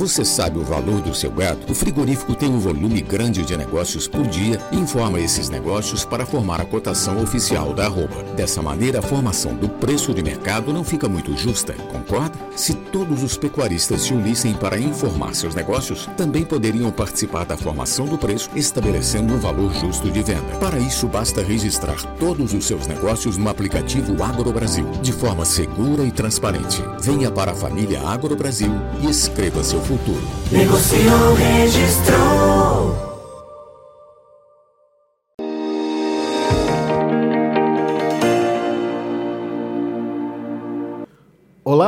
Você sabe o valor do seu gado? O frigorífico tem um volume grande de negócios por dia e informa esses negócios para formar a cotação oficial da arroba. Dessa maneira, a formação do preço de mercado não fica muito justa, concorda? Se todos os pecuaristas se unissem para informar seus negócios, também poderiam participar da formação do preço, estabelecendo um valor justo de venda. Para isso, basta registrar todos os seus negócios no aplicativo Agro Brasil, de forma segura e transparente. Venha para a família Agro Brasil e escreva seu futuro. Negociou, registrou.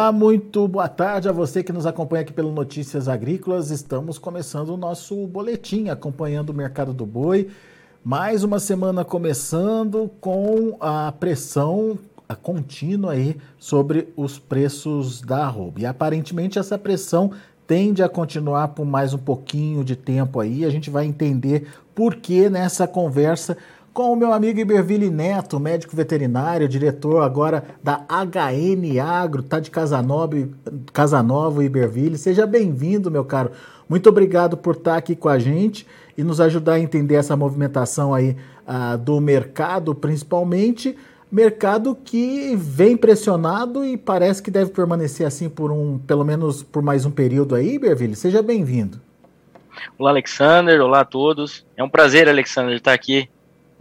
Olá, muito boa tarde a você que nos acompanha aqui pelo Notícias Agrícolas. Estamos começando o nosso boletim acompanhando o mercado do boi. Mais uma semana começando com a pressão contínua aí sobre os preços da arroba. E aparentemente essa pressão tende a continuar por mais um pouquinho de tempo aí. A gente vai entender por que nessa conversa com o meu amigo Iberville Neto, médico veterinário, diretor agora da HN Agro, tá de Casanova, Casanova Iberville. Seja bem-vindo, meu caro. Muito obrigado por estar aqui com a gente e nos ajudar a entender essa movimentação aí uh, do mercado, principalmente mercado que vem pressionado e parece que deve permanecer assim por um, pelo menos por mais um período aí, Berville. Seja bem-vindo. Olá, Alexander. Olá a todos. É um prazer, Alexander, estar aqui.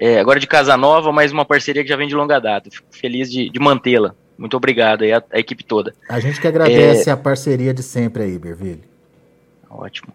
É, agora de Casa Nova, mais uma parceria que já vem de longa data. Fico feliz de, de mantê-la. Muito obrigado aí, a, a, equipe toda. A gente que agradece é... a parceria de sempre aí, Berville. Ótimo.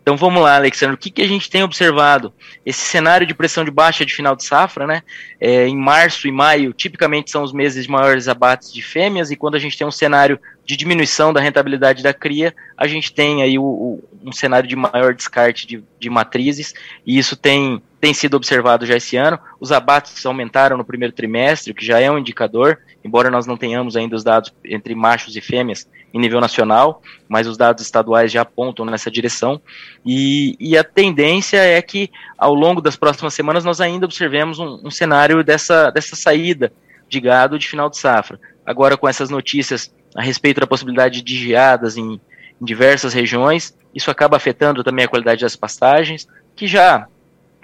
Então vamos lá, Alexandre, o que, que a gente tem observado? Esse cenário de pressão de baixa de final de safra, né? É, em março e maio, tipicamente são os meses de maiores abates de fêmeas, e quando a gente tem um cenário de diminuição da rentabilidade da cria, a gente tem aí o, o, um cenário de maior descarte de, de matrizes, e isso tem, tem sido observado já esse ano. Os abates aumentaram no primeiro trimestre, o que já é um indicador, embora nós não tenhamos ainda os dados entre machos e fêmeas, em nível nacional, mas os dados estaduais já apontam nessa direção. E, e a tendência é que, ao longo das próximas semanas, nós ainda observemos um, um cenário dessa, dessa saída de gado de final de safra. Agora, com essas notícias a respeito da possibilidade de geadas em, em diversas regiões, isso acaba afetando também a qualidade das pastagens, que já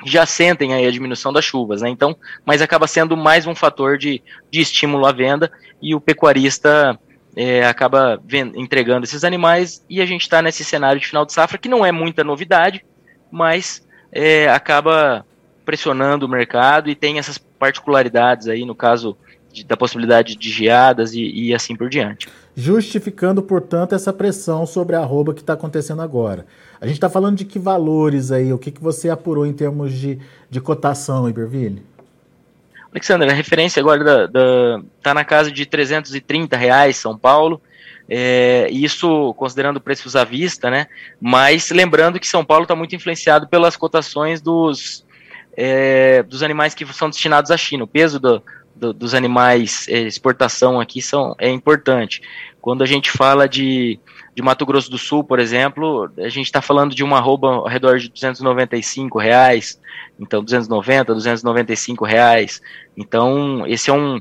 já sentem aí a diminuição das chuvas, né? Então, mas acaba sendo mais um fator de, de estímulo à venda e o pecuarista é, acaba vend- entregando esses animais e a gente está nesse cenário de final de safra que não é muita novidade, mas é, acaba pressionando o mercado e tem essas particularidades aí no caso de, da possibilidade de geadas e, e, assim por diante. Justificando, portanto, essa pressão sobre a arroba que está acontecendo agora. A gente está falando de que valores aí? O que, que você apurou em termos de, de cotação, Iberville? Alexandre, a referência agora da, da, tá na casa de 330 reais São Paulo. É, isso considerando preços à vista, né? Mas lembrando que São Paulo está muito influenciado pelas cotações dos, é, dos animais que são destinados à China. O peso do, do, dos animais é, exportação aqui são, é importante. Quando a gente fala de, de Mato Grosso do Sul, por exemplo, a gente está falando de uma arroba ao redor de 295 reais, então 290, 295 reais. Então esse é um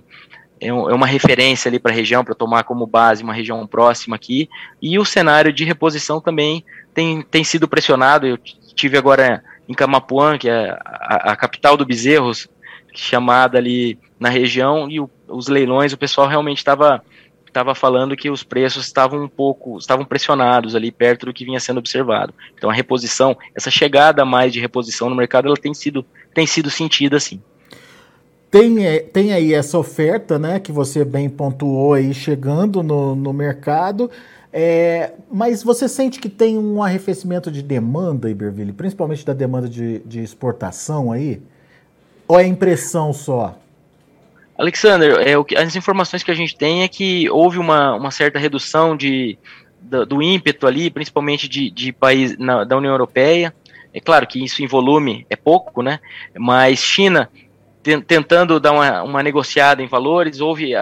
é, uma referência ali para a região para tomar como base uma região próxima aqui. E o cenário de reposição também tem, tem sido pressionado. Eu tive agora em Camapuã, que é a, a capital do bezerros, chamada ali na região, e o, os leilões, o pessoal realmente estava estava falando que os preços estavam um pouco, estavam pressionados ali perto do que vinha sendo observado. Então a reposição, essa chegada mais de reposição no mercado, ela tem sido, tem sido sentida assim. Tem, é, tem aí essa oferta, né, que você bem pontuou aí chegando no, no mercado, é, mas você sente que tem um arrefecimento de demanda, Iberville, principalmente da demanda de, de exportação aí? Ou é impressão só? Alexander, é, o que, as informações que a gente tem é que houve uma, uma certa redução de, do, do ímpeto ali, principalmente de, de país na, da União Europeia. É claro que isso em volume é pouco, né? Mas China tentando dar uma, uma, negociada em valores, houve, uh,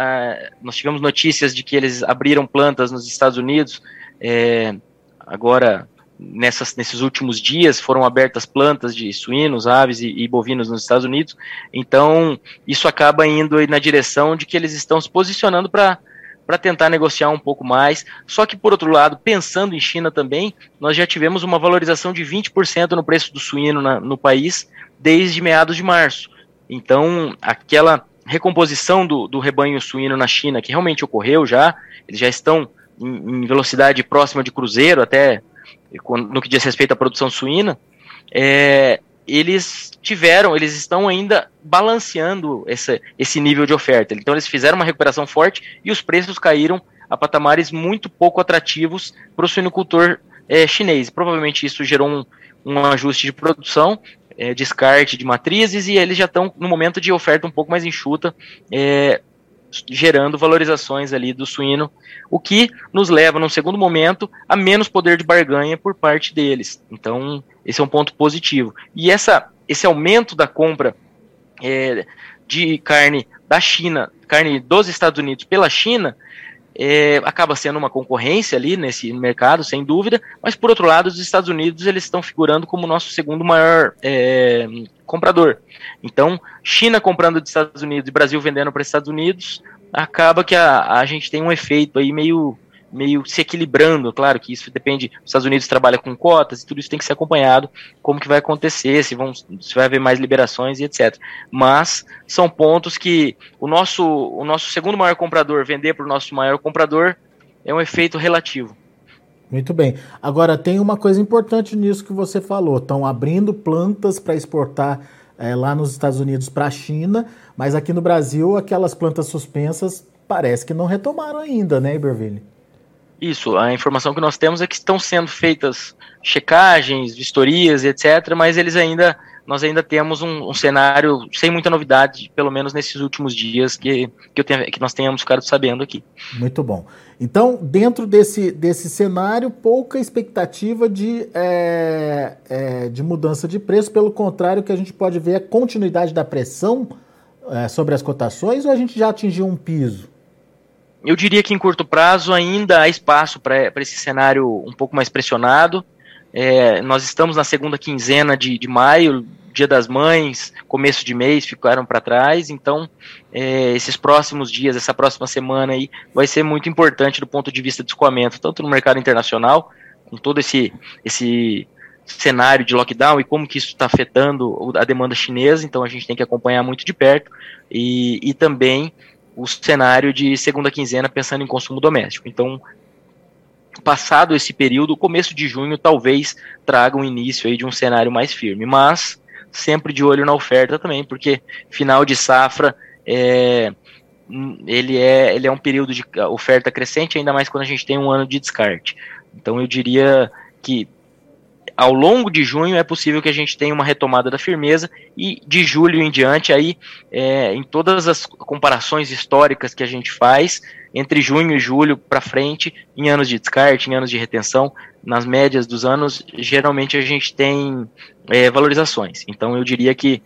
nós tivemos notícias de que eles abriram plantas nos Estados Unidos, é, agora nessas, nesses últimos dias foram abertas plantas de suínos, aves e, e, bovinos nos Estados Unidos. Então, isso acaba indo na direção de que eles estão se posicionando para para tentar negociar um pouco mais. Só que, por outro lado, pensando em China também, nós já tivemos uma valorização de 20% no preço do suíno na, no país desde meados de março. Então, aquela recomposição do, do rebanho suíno na China, que realmente ocorreu já, eles já estão em, em velocidade próxima de cruzeiro, até no que diz respeito à produção suína, é, eles tiveram, eles estão ainda balanceando esse, esse nível de oferta. Então eles fizeram uma recuperação forte e os preços caíram a patamares muito pouco atrativos para o suinocultor é, chinês. Provavelmente isso gerou um, um ajuste de produção, é, descarte de matrizes e eles já estão no momento de oferta um pouco mais enxuta, é, gerando valorizações ali do suíno, o que nos leva, num segundo momento, a menos poder de barganha por parte deles. Então, esse é um ponto positivo. E essa, esse aumento da compra é, de carne da China, carne dos Estados Unidos pela China, é, acaba sendo uma concorrência ali nesse mercado, sem dúvida, mas por outro lado, os Estados Unidos eles estão figurando como nosso segundo maior é, comprador. Então, China comprando dos Estados Unidos e Brasil vendendo para os Estados Unidos, acaba que a, a gente tem um efeito aí meio meio se equilibrando, claro que isso depende, os Estados Unidos trabalha com cotas e tudo isso tem que ser acompanhado, como que vai acontecer, se, vão, se vai haver mais liberações e etc. Mas são pontos que o nosso, o nosso segundo maior comprador vender para o nosso maior comprador é um efeito relativo. Muito bem. Agora tem uma coisa importante nisso que você falou. Estão abrindo plantas para exportar é, lá nos Estados Unidos para a China, mas aqui no Brasil aquelas plantas suspensas parece que não retomaram ainda, né, Iberville? Isso, a informação que nós temos é que estão sendo feitas checagens, vistorias, etc., mas eles ainda, nós ainda temos um, um cenário sem muita novidade, pelo menos nesses últimos dias que, que, tenho, que nós tenhamos ficado sabendo aqui. Muito bom. Então, dentro desse, desse cenário, pouca expectativa de, é, é, de mudança de preço, pelo contrário, o que a gente pode ver é continuidade da pressão é, sobre as cotações ou a gente já atingiu um piso? Eu diria que em curto prazo ainda há espaço para esse cenário um pouco mais pressionado. É, nós estamos na segunda quinzena de, de maio, Dia das Mães, começo de mês ficaram para trás, então é, esses próximos dias, essa próxima semana aí, vai ser muito importante do ponto de vista de escoamento, tanto no mercado internacional, com todo esse, esse cenário de lockdown e como que isso está afetando a demanda chinesa, então a gente tem que acompanhar muito de perto, e, e também o cenário de segunda quinzena pensando em consumo doméstico. Então, passado esse período, começo de junho talvez traga um início aí de um cenário mais firme, mas sempre de olho na oferta também, porque final de safra é, ele é, ele é um período de oferta crescente, ainda mais quando a gente tem um ano de descarte. Então eu diria que ao longo de junho é possível que a gente tenha uma retomada da firmeza e de julho em diante aí é, em todas as comparações históricas que a gente faz entre junho e julho para frente em anos de descarte em anos de retenção nas médias dos anos geralmente a gente tem é, valorizações. Então eu diria que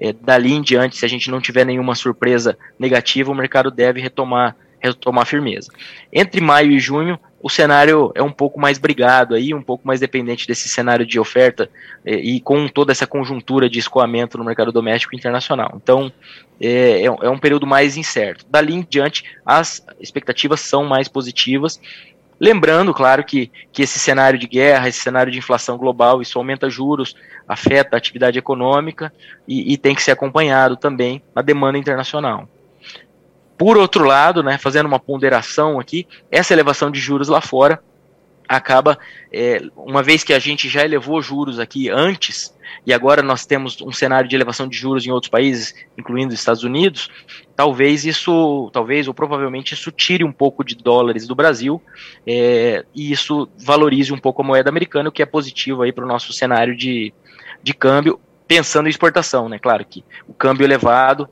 é, dali em diante se a gente não tiver nenhuma surpresa negativa o mercado deve retomar retomar firmeza entre maio e junho o cenário é um pouco mais brigado aí, um pouco mais dependente desse cenário de oferta e, e com toda essa conjuntura de escoamento no mercado doméstico internacional. Então, é, é, é um período mais incerto. Dali em diante, as expectativas são mais positivas. Lembrando, claro, que, que esse cenário de guerra, esse cenário de inflação global, isso aumenta juros, afeta a atividade econômica e, e tem que ser acompanhado também na demanda internacional. Por outro lado, né, fazendo uma ponderação aqui, essa elevação de juros lá fora acaba, é, uma vez que a gente já elevou juros aqui antes, e agora nós temos um cenário de elevação de juros em outros países, incluindo os Estados Unidos, talvez isso, talvez ou provavelmente isso tire um pouco de dólares do Brasil, é, e isso valorize um pouco a moeda americana, o que é positivo aí para o nosso cenário de, de câmbio, pensando em exportação, né? Claro que o câmbio elevado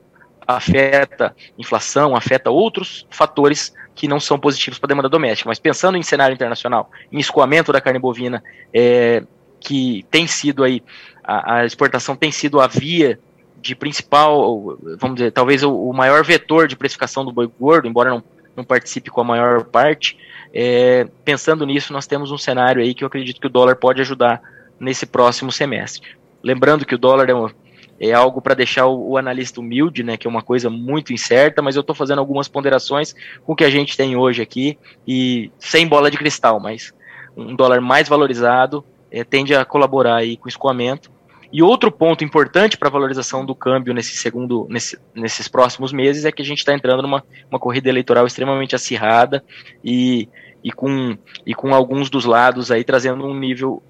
afeta inflação, afeta outros fatores que não são positivos para a demanda doméstica. Mas pensando em cenário internacional, em escoamento da carne bovina, é, que tem sido aí, a, a, exportação tem sido a via de principal, vamos dizer, talvez o, o maior vetor de precificação do boi gordo, embora não, não participe com a maior parte, é, pensando nisso, nós temos um cenário aí que eu acredito que o dólar pode ajudar nesse próximo semestre. Lembrando que o dólar é uma, é algo para deixar o, o, analista humilde, né, que é uma coisa muito incerta, mas eu estou fazendo algumas ponderações com o que a gente tem hoje aqui e sem bola de cristal, mas um dólar mais valorizado é, tende a colaborar aí com o escoamento. E outro ponto importante para a valorização do câmbio nesse segundo, nesse, nesses próximos meses é que a gente está entrando numa uma corrida eleitoral extremamente acirrada e, e, com, e com alguns dos lados aí trazendo um nível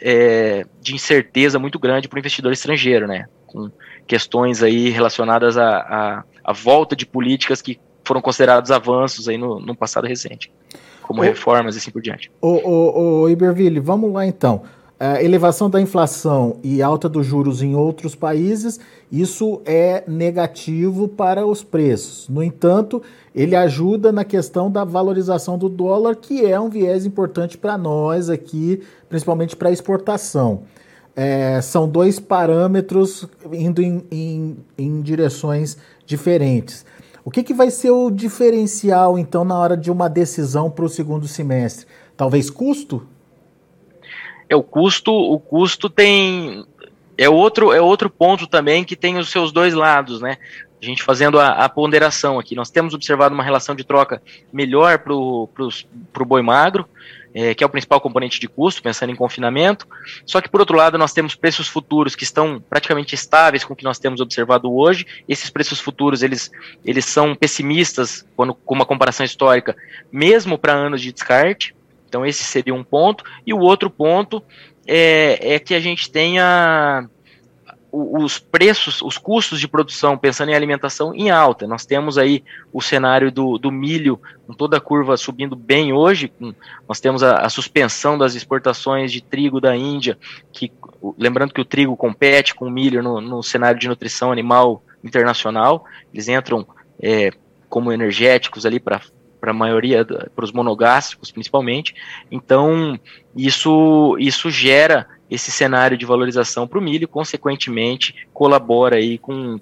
é, de incerteza muito grande para o investidor estrangeiro, né? Com questões aí relacionadas à, à, volta de políticas que foram considerados avanços aí no, no passado recente, como reformas e assim por diante. O, o, o Iberville, vamos lá então. A elevação da inflação e alta dos juros em outros países, isso é negativo para os preços. No entanto, ele ajuda na questão da valorização do dólar, que é um viés importante para nós aqui, principalmente para exportação. É, são dois parâmetros indo em, em, em direções diferentes. O que, que vai ser o diferencial, então, na hora de uma decisão para o segundo semestre? Talvez custo? É o custo, o custo tem é outro é outro ponto também que tem os seus dois lados, né? A gente fazendo a, a ponderação aqui, nós temos observado uma relação de troca melhor para o boi magro, é, que é o principal componente de custo, pensando em confinamento. Só que, por outro lado, nós temos preços futuros que estão praticamente estáveis com o que nós temos observado hoje. Esses preços futuros, eles, eles são pessimistas, quando, com uma comparação histórica, mesmo para anos de descarte. Então, esse seria um ponto. E o outro ponto é, é que a gente tenha os preços, os custos de produção, pensando em alimentação, em alta. Nós temos aí o cenário do, do milho, com toda a curva subindo bem hoje. Com, nós temos a, a, suspensão das exportações de trigo da Índia, que lembrando que o trigo compete com o milho no, no cenário de nutrição animal internacional. Eles entram é, como energéticos ali para para a maioria, para os monogástricos principalmente. Então, isso, isso gera esse cenário de valorização para o milho, consequentemente, colabora aí com,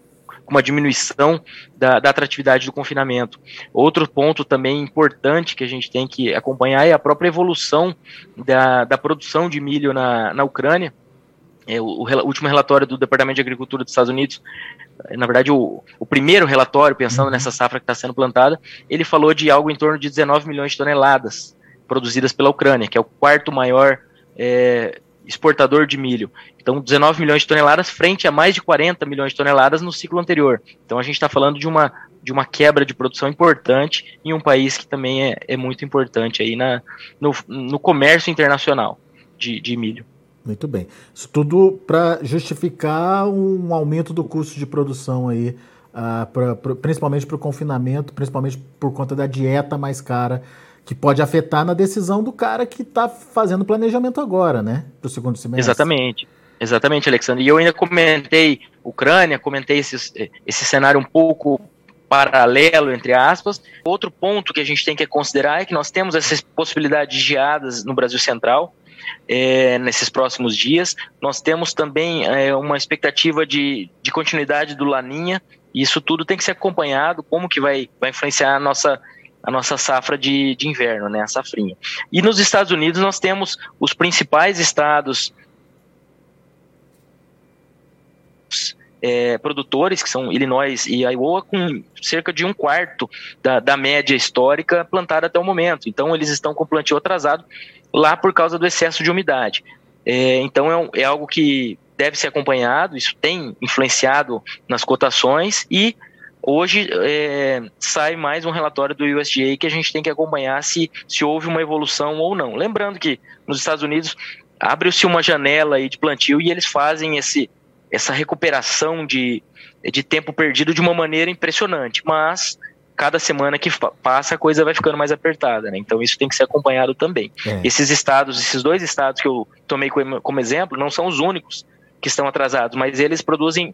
uma diminuição da, da, atratividade do confinamento. Outro ponto também importante que a gente tem que acompanhar é a própria evolução da, da produção de milho na, na Ucrânia. É, o, o, último relatório do Departamento de Agricultura dos Estados Unidos na verdade, o, o primeiro relatório, pensando uhum. nessa safra que está sendo plantada, ele falou de algo em torno de 19 milhões de toneladas produzidas pela Ucrânia, que é o quarto maior é, exportador de milho. Então, 19 milhões de toneladas frente a mais de 40 milhões de toneladas no ciclo anterior. Então, a gente está falando de uma, de uma quebra de produção importante em um país que também é, é muito importante aí na, no, no comércio internacional de, de milho. Muito bem. Isso tudo para justificar um aumento do custo de produção aí, uh, pra, pra, principalmente para o confinamento, principalmente por conta da dieta mais cara, que pode afetar na decisão do cara que está fazendo planejamento agora, né? Para o segundo semestre. Exatamente. Exatamente, Alexandre. E eu ainda comentei Ucrânia, comentei esse, esse cenário um pouco paralelo, entre aspas. Outro ponto que a gente tem que considerar é que nós temos essas possibilidades de geadas no Brasil Central é, nesses próximos dias. Nós temos também é, uma expectativa de, de continuidade do Laninha, e isso tudo tem que ser acompanhado, como que vai, vai influenciar a nossa a nossa safra de, de inverno, né, a safrinha. E nos Estados Unidos nós temos os principais estados é, produtores, que são Illinois e Iowa, com cerca de um quarto da, da média histórica plantada até o momento. Então eles estão com plantio atrasado lá por causa do excesso de umidade. É, então é, é algo que deve ser acompanhado, isso tem influenciado nas cotações e hoje é, sai mais um relatório do USDA que a gente tem que acompanhar se, se houve uma evolução ou não. Lembrando que nos Estados Unidos abre-se uma janela aí de plantio e eles fazem esse, essa recuperação de, de tempo perdido de uma maneira impressionante, mas cada semana que passa a coisa vai ficando mais apertada, né? Então isso tem que ser acompanhado também. É. Esses estados, esses dois estados que eu tomei como, como exemplo, não são os únicos que estão atrasados, mas eles produzem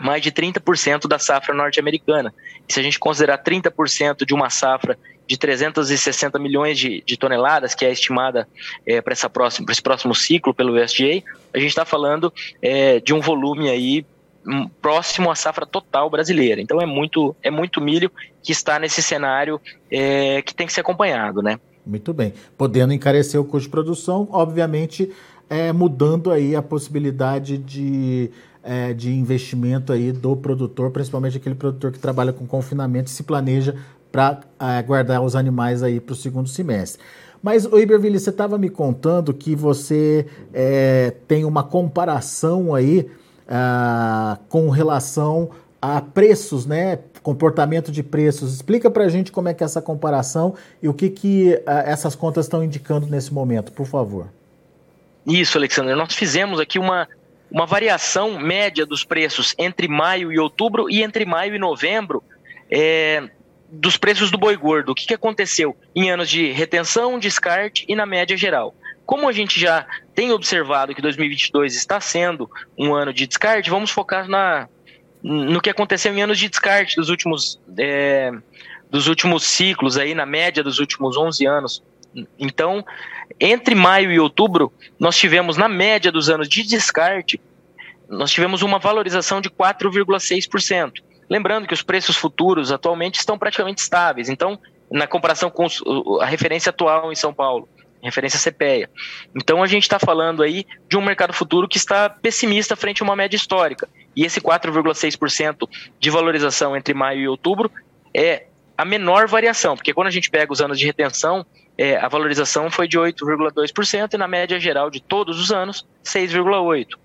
mais de 30% da safra norte-americana. Se a gente considerar 30% de uma safra de 360 milhões de, de toneladas, que é estimada é, para esse próximo ciclo pelo USDA, a gente está falando é, de um volume aí próximo à safra total brasileira. Então é muito, é muito milho que está nesse cenário é, que tem que ser acompanhado, né? Muito bem. Podendo encarecer o custo de produção, obviamente, é, mudando aí a possibilidade de é, de investimento aí do produtor, principalmente aquele produtor que trabalha com confinamento e se planeja para é, guardar os animais aí para o segundo semestre. Mas, o Iberville, você estava me contando que você é, tem uma comparação aí ah, com relação a preços, né? Comportamento de preços. Explica para a gente como é que é essa comparação e o que, que ah, essas contas estão indicando nesse momento, por favor. Isso, Alexandre. Nós fizemos aqui uma, uma variação média dos preços entre maio e outubro e entre maio e novembro é, dos preços do boi gordo. O que, que aconteceu em anos de retenção, descarte e na média geral? Como a gente já tem observado que 2022 está sendo um ano de descarte, vamos focar na, no que aconteceu em anos de descarte dos últimos, é, dos últimos ciclos, aí na média dos últimos 11 anos. Então, entre maio e outubro, nós tivemos, na média dos anos de descarte, nós tivemos uma valorização de 4,6%. Lembrando que os preços futuros atualmente estão praticamente estáveis. Então, na comparação com a referência atual em São Paulo, referência CPEA. Então, a gente está falando aí de um mercado futuro que está pessimista frente a uma média histórica. E esse 4,6% de valorização entre maio e outubro é a menor variação, porque quando a gente pega os anos de retenção, é, a valorização foi de 8,2% e na média geral de todos os anos, 6,8%.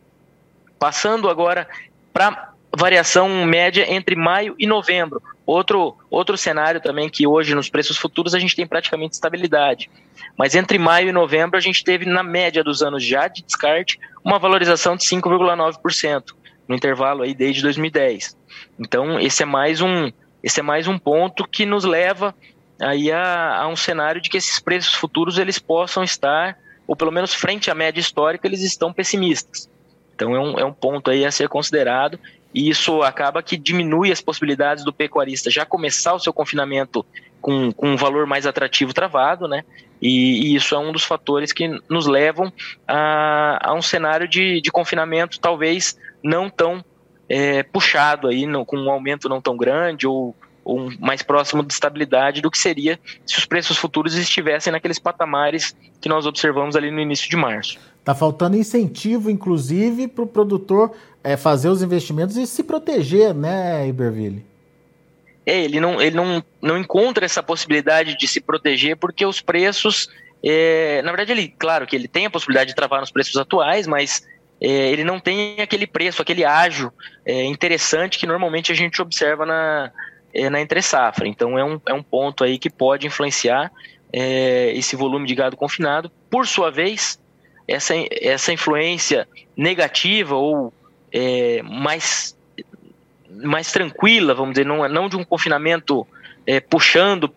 Passando agora para variação média entre maio e novembro. Outro, outro cenário também que hoje nos preços futuros a gente tem praticamente estabilidade. Mas entre maio e novembro a gente teve, na média dos anos já de descarte, uma valorização de 5,9% no intervalo aí desde 2010. Então esse é mais um, esse é mais um ponto que nos leva aí a um cenário de que esses preços futuros eles possam estar, ou pelo menos frente à média histórica, eles estão pessimistas. Então é um, é um ponto aí a ser considerado e isso acaba que diminui as possibilidades do pecuarista já começar o seu confinamento com, com um valor mais atrativo travado, né? E, e, isso é um dos fatores que nos levam a, a um cenário de, de confinamento talvez não tão é, puxado aí, não, com um aumento não tão grande ou, ou mais próximo de estabilidade do que seria se os preços futuros estivessem naqueles patamares que nós observamos ali no início de março. Está faltando incentivo, inclusive, para o produtor é, fazer os investimentos e se proteger, né, Iberville? É, ele não, ele não, não encontra essa possibilidade de se proteger porque os preços. É, na verdade, ele, claro que ele tem a possibilidade de travar nos preços atuais, mas é, ele não tem aquele preço, aquele ágio é, interessante que normalmente a gente observa na, é, na entre safra. Então é um, é um ponto aí que pode influenciar é, esse volume de gado confinado. Por sua vez, essa, essa influência negativa ou é, mais, mais tranquila, vamos dizer, não, não de um confinamento é, puxando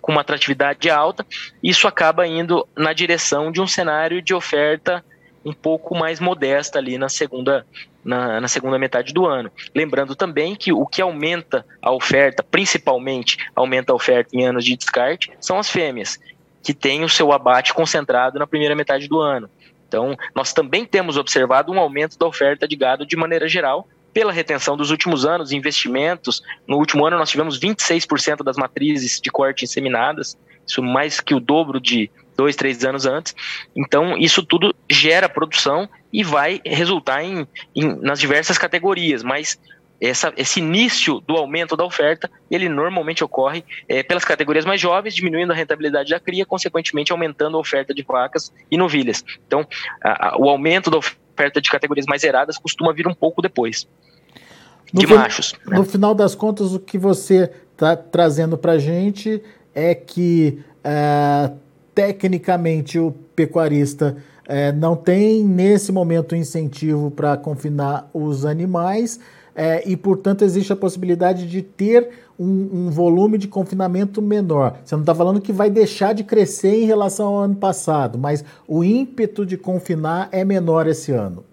com uma atratividade alta, isso acaba indo na direção de um cenário de oferta um pouco mais modesta ali na segunda, na, na, segunda metade do ano. Lembrando também que o que aumenta a oferta, principalmente aumenta a oferta em anos de descarte, são as fêmeas, que têm o seu abate concentrado na primeira metade do ano. Então, nós também temos observado um aumento da oferta de gado de maneira geral, pela retenção dos últimos anos, investimentos. No último ano, nós tivemos 26% das matrizes de corte inseminadas, isso mais que o dobro de dois, três anos antes. Então, isso tudo gera produção e vai resultar em, em nas diversas categorias, mas essa, esse início do aumento da oferta, ele normalmente ocorre é, pelas categorias mais jovens, diminuindo a rentabilidade da cria, consequentemente aumentando a oferta de vacas e novilhas. Então, a, a, o aumento da oferta de categorias mais zeradas costuma vir um pouco depois. No de machos. Né? No final das contas, o que você está trazendo para a gente é que, é, tecnicamente, o pecuarista é, não tem, nesse momento, incentivo para confinar os animais é, e, portanto, existe a possibilidade de ter um, um volume de confinamento menor. Você não está falando que vai deixar de crescer em relação ao ano passado, mas o ímpeto de confinar é menor esse ano.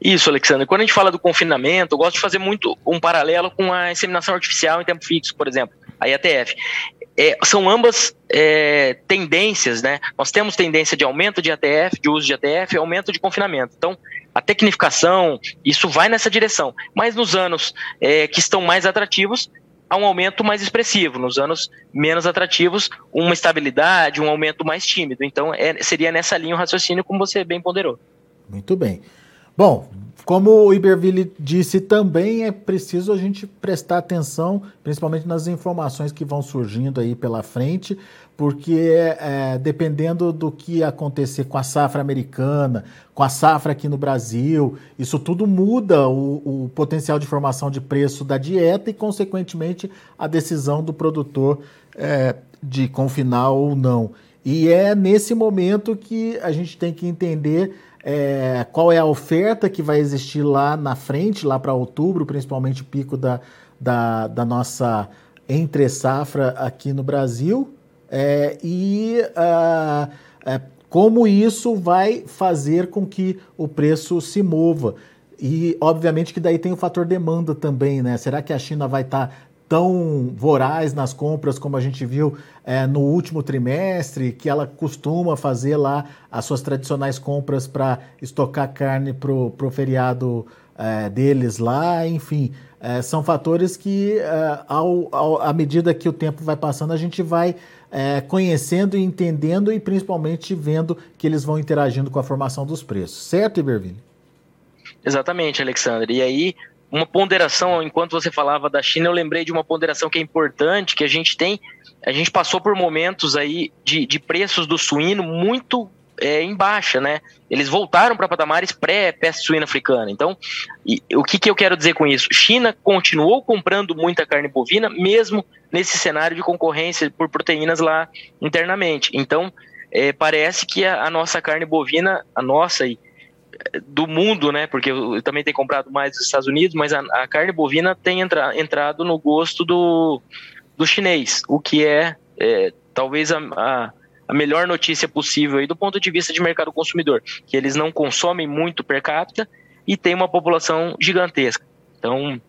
Isso, Alexandre. Quando a gente fala do confinamento, eu gosto de fazer muito um paralelo com a inseminação artificial em tempo fixo, por exemplo, a IATF. É, são ambas é, tendências, né? Nós temos tendência de aumento de ATF, de uso de ATF aumento de confinamento. Então, a tecnificação, isso vai nessa direção. Mas nos anos é, que estão mais atrativos, há um aumento mais expressivo. Nos anos menos atrativos, uma estabilidade, um aumento mais tímido. Então, é, seria nessa linha o raciocínio, como você bem ponderou. Muito bem. Bom, como o Iberville disse também, é preciso a gente prestar atenção, principalmente nas informações que vão surgindo aí pela frente, porque é, dependendo do que acontecer com a safra americana, com a safra aqui no Brasil, isso tudo muda o, o potencial de formação de preço da dieta e, consequentemente, a decisão do produtor é, de confinar ou não. E é nesse momento que a gente tem que entender é, qual é a oferta que vai existir lá na frente, lá para outubro, principalmente o pico da, da, da nossa entre safra aqui no Brasil, é, e uh, é, como isso vai fazer com que o preço se mova. E, obviamente, que daí tem o fator demanda também, né? Será que a China vai estar tá tão voraz nas compras como a gente viu é, no último trimestre, que ela costuma fazer lá as suas tradicionais compras para estocar carne para o feriado é, deles lá, enfim. É, são fatores que, é, ao, ao, à medida que o tempo vai passando, a gente vai é, conhecendo e entendendo e principalmente vendo que eles vão interagindo com a formação dos preços. Certo, Iberville? Exatamente, Alexandre. E aí, uma ponderação, enquanto você falava da China, eu lembrei de uma ponderação que é importante, que a gente tem, a gente passou por momentos aí de, de preços do suíno muito é, em baixa, né? Eles voltaram para patamares pré-peste suína africana. Então, e, o que, que eu quero dizer com isso? China continuou comprando muita carne bovina, mesmo nesse cenário de concorrência por proteínas lá internamente. Então, é, parece que a, a, nossa carne bovina, a nossa e do mundo, né? Porque eu, também tenho comprado mais dos Estados Unidos, mas a, a carne bovina tem entra, entrado no gosto do, do chinês, o que é, é talvez a, a, a, melhor notícia possível aí do ponto de vista de mercado consumidor, que eles não consomem muito per capita e tem uma população gigantesca. Então,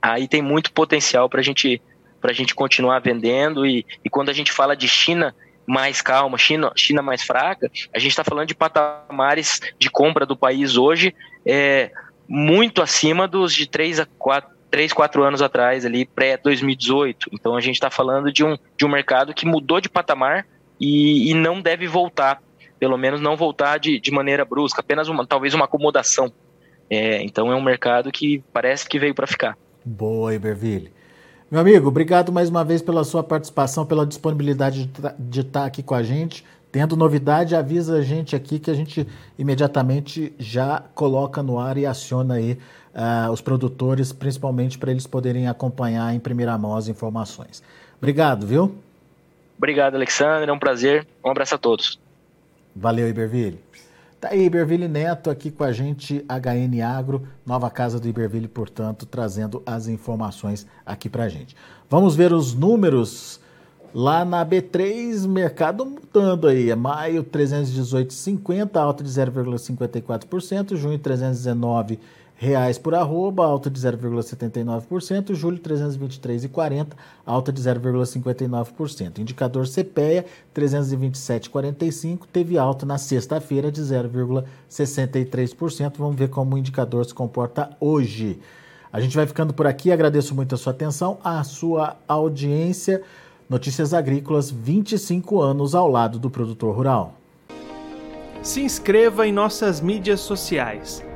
aí tem muito potencial para gente, a gente continuar vendendo e, e quando a gente fala de China, mais calma, China, China mais fraca, a gente está falando de patamares de compra do país hoje é, muito acima dos de 3 a 4, 3, 4 anos atrás, ali pré-2018. Então a gente está falando de um, de um mercado que mudou de patamar e, e não deve voltar, pelo menos não voltar de, de maneira brusca, apenas uma, talvez uma acomodação. É, então é um mercado que parece que veio para ficar. Boa, Iberville. Meu amigo, obrigado mais uma vez pela sua participação, pela disponibilidade de estar aqui com a gente. Tendo novidade, avisa a gente aqui que a gente imediatamente já coloca no ar e aciona aí uh, os produtores, principalmente para eles poderem acompanhar em primeira mão as informações. Obrigado, viu? Obrigado, Alexandre. É um prazer. Um abraço a todos. Valeu, Iberville. Tá aí, Iberville Neto aqui com a gente, HN Agro, nova casa do Iberville, portanto, trazendo as informações aqui pra gente. Vamos ver os números lá na B3, mercado mudando aí. É maio 318,50, alta de 0,54%, junho 319 reais por arroba, alta de 0,79%, julho 323,40, alta de 0,59%. Indicador CPEA 327,45, teve alta na sexta-feira de 0,63%. Vamos ver como o indicador se comporta hoje. A gente vai ficando por aqui, agradeço muito a sua atenção, a sua audiência. Notícias Agrícolas, 25 anos ao lado do produtor rural. Se inscreva em nossas mídias sociais